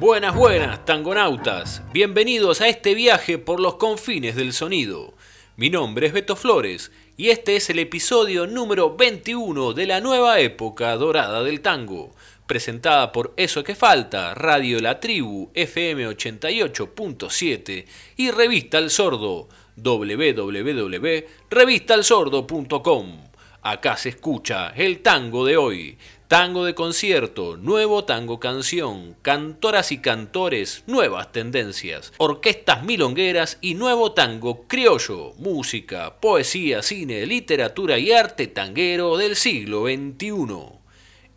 Buenas, buenas, tangonautas. Bienvenidos a este viaje por los confines del sonido. Mi nombre es Beto Flores y este es el episodio número 21 de la nueva época dorada del tango, presentada por Eso que Falta, Radio La Tribu, FM 88.7 y Revista El Sordo, www.revistalsordo.com. Acá se escucha el tango de hoy, tango de concierto, nuevo tango canción, cantoras y cantores, nuevas tendencias, orquestas milongueras y nuevo tango criollo, música, poesía, cine, literatura y arte tanguero del siglo XXI.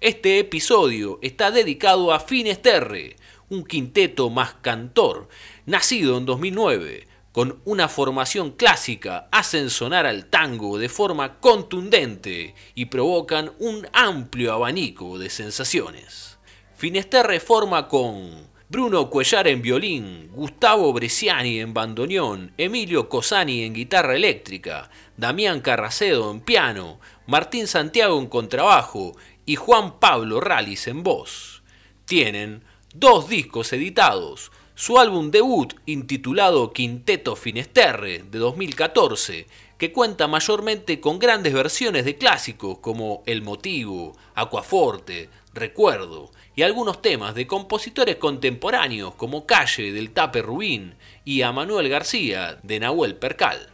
Este episodio está dedicado a Finesterre, un quinteto más cantor, nacido en 2009 con una formación clásica, hacen sonar al tango de forma contundente y provocan un amplio abanico de sensaciones. Finesterre forma con Bruno Cuellar en violín, Gustavo Bresciani en bandoneón, Emilio Cosani en guitarra eléctrica, Damián Carracedo en piano, Martín Santiago en contrabajo y Juan Pablo Ralis en voz. Tienen dos discos editados, su álbum debut intitulado Quinteto Finesterre de 2014, que cuenta mayormente con grandes versiones de clásicos como El Motivo, Aquaforte, Recuerdo y algunos temas de compositores contemporáneos como Calle del Tape Rubín y a Manuel García de Nahuel Percal.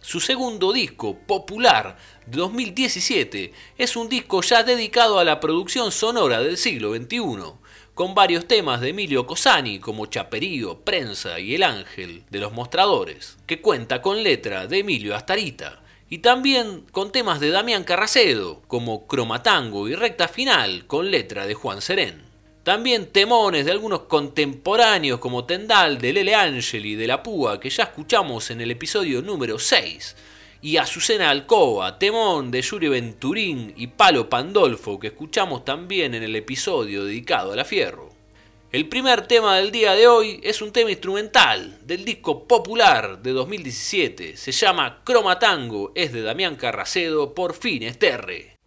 Su segundo disco, Popular, de 2017, es un disco ya dedicado a la producción sonora del siglo XXI, con varios temas de Emilio Cosani como Chaperío, Prensa y El Ángel de los Mostradores, que cuenta con letra de Emilio Astarita, y también con temas de Damián Carracedo como Cromatango y Recta Final con letra de Juan Serén. También temones de algunos contemporáneos como Tendal de Lele Angeli de La Púa que ya escuchamos en el episodio número 6 y Azucena Alcoba, Temón de Yuri Venturín y Palo Pandolfo, que escuchamos también en el episodio dedicado a la Fierro. El primer tema del día de hoy es un tema instrumental del disco popular de 2017. Se llama Cromatango, es de Damián Carracedo por Fines Terre.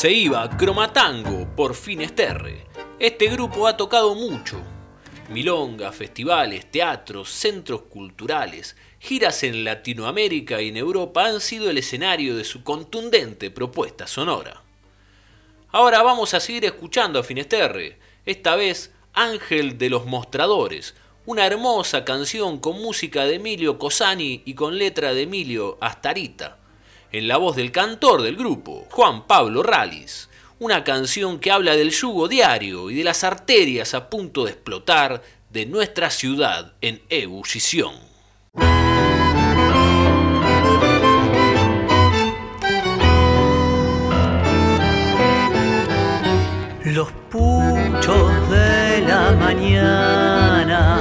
Se iba Cromatango por Finesterre. Este grupo ha tocado mucho. Milonga, festivales, teatros, centros culturales, giras en Latinoamérica y en Europa han sido el escenario de su contundente propuesta sonora. Ahora vamos a seguir escuchando a Finesterre, esta vez Ángel de los Mostradores, una hermosa canción con música de Emilio Cosani y con letra de Emilio Astarita, en la voz del cantor del grupo, Juan Pablo Ralis, una canción que habla del yugo diario y de las arterias a punto de explotar de nuestra ciudad en ebullición. Los puchos de la mañana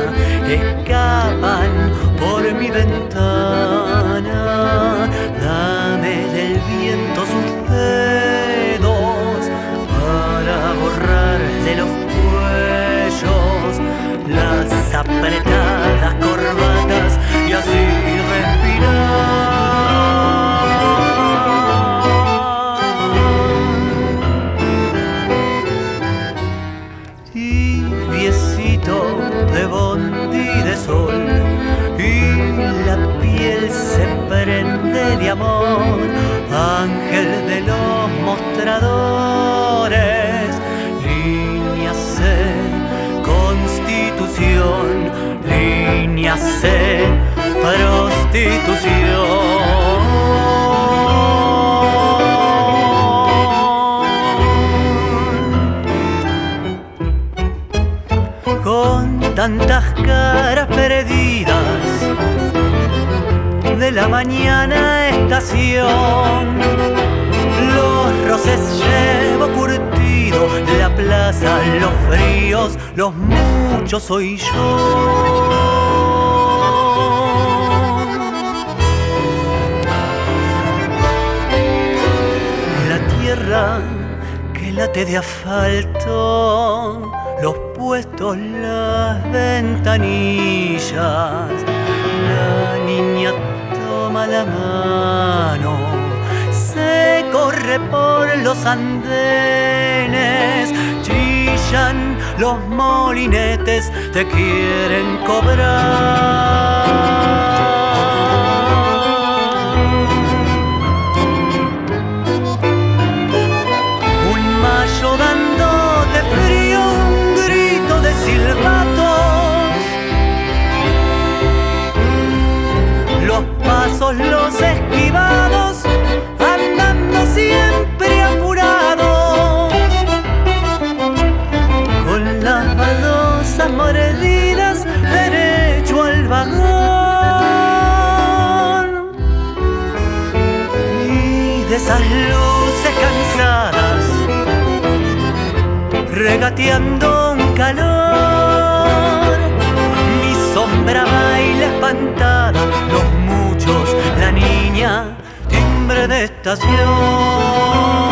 prostitución. Con tantas caras perdidas de la mañana estación. Los roces llevo curtido, la plaza, los fríos, los muchos soy yo. Tierra que late de asfalto, los puestos, las ventanillas, la niña la mano, se corre por los andenes, chillan los molinetes, te quieren cobrar. Regateando un calor, mi sombra baila espantada, los la niña, timbre de estación.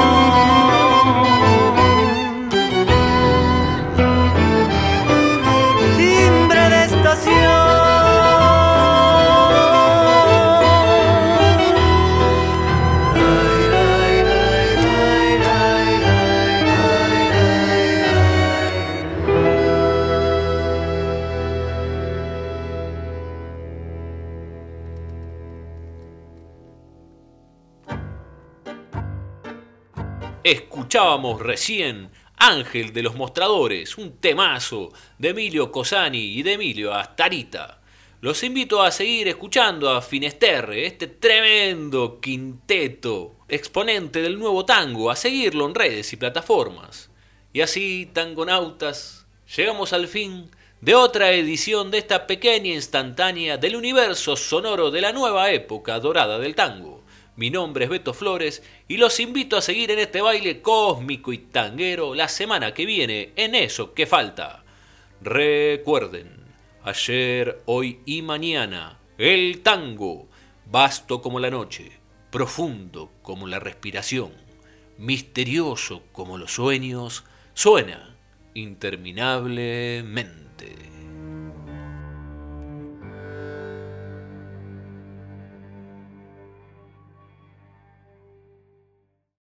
Escuchábamos recién Ángel de los Mostradores, un temazo de Emilio Cosani y de Emilio Astarita. Los invito a seguir escuchando a Finesterre, este tremendo quinteto, exponente del nuevo tango, a seguirlo en redes y plataformas. Y así, tangonautas, llegamos al fin de otra edición de esta pequeña instantánea del universo sonoro de la nueva época dorada del tango. Mi nombre es Beto Flores y los invito a seguir en este baile cósmico y tanguero la semana que viene en eso que falta. Recuerden, ayer, hoy y mañana, el tango, vasto como la noche, profundo como la respiración, misterioso como los sueños, suena interminablemente.